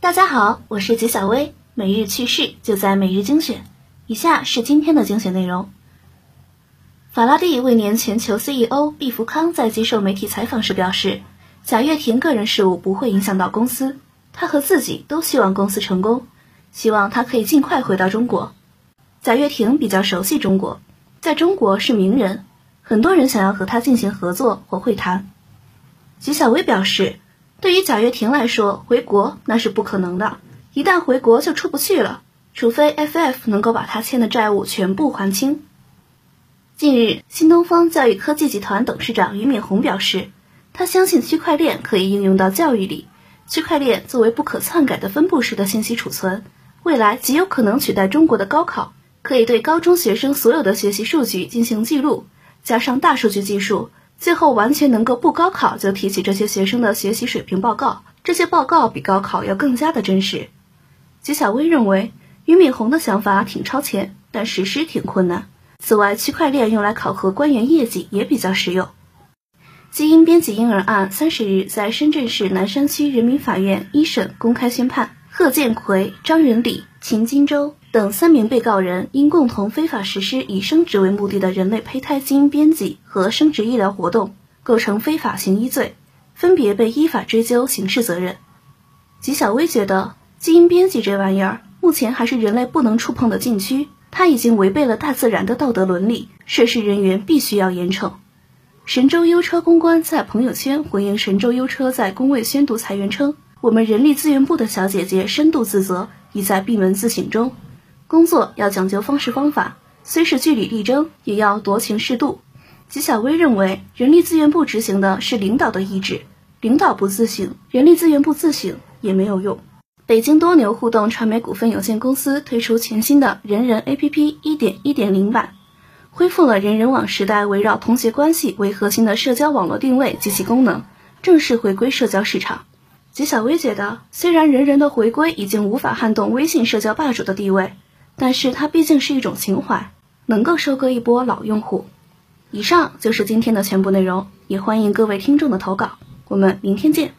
大家好，我是吉小薇，每日趣事就在每日精选。以下是今天的精选内容。法拉第未年全球 CEO 毕福康在接受媒体采访时表示，贾跃亭个人事务不会影响到公司，他和自己都希望公司成功，希望他可以尽快回到中国。贾跃亭比较熟悉中国，在中国是名人，很多人想要和他进行合作或会谈。吉小薇表示。对于贾跃亭来说，回国那是不可能的。一旦回国就出不去了，除非 FF 能够把他欠的债务全部还清。近日，新东方教育科技集团董事长俞敏洪表示，他相信区块链可以应用到教育里。区块链作为不可篡改的分布式的信息储存，未来极有可能取代中国的高考，可以对高中学生所有的学习数据进行记录，加上大数据技术。最后完全能够不高考就提起这些学生的学习水平报告，这些报告比高考要更加的真实。吉小薇认为俞敏洪的想法挺超前，但实施挺困难。此外，区块链用来考核官员业绩也比较实用。基因编辑婴儿案三十日在深圳市南山区人民法院一审公开宣判，贺建奎、张仁礼、秦金洲。等三名被告人因共同非法实施以生殖为目的的人类胚胎基因编辑和生殖医疗活动，构成非法行医罪，分别被依法追究刑事责任。吉小薇觉得，基因编辑这玩意儿目前还是人类不能触碰的禁区，它已经违背了大自然的道德伦理，涉事人员必须要严惩。神州优车公关在朋友圈回应神州优车在工位宣读裁员称：“我们人力资源部的小姐姐深度自责，已在闭门自省中。”工作要讲究方式方法，虽是据理力争，也要酌情适度。吉小薇认为，人力资源部执行的是领导的意志，领导不自省，人力资源部自省也没有用。北京多牛互动传媒股份有限公司推出全新的人人 APP 一点一点零版，恢复了人人网时代围绕同学关系为核心的社交网络定位及其功能，正式回归社交市场。吉小薇觉得，虽然人人的回归已经无法撼动微信社交霸主的地位。但是它毕竟是一种情怀，能够收割一波老用户。以上就是今天的全部内容，也欢迎各位听众的投稿。我们明天见。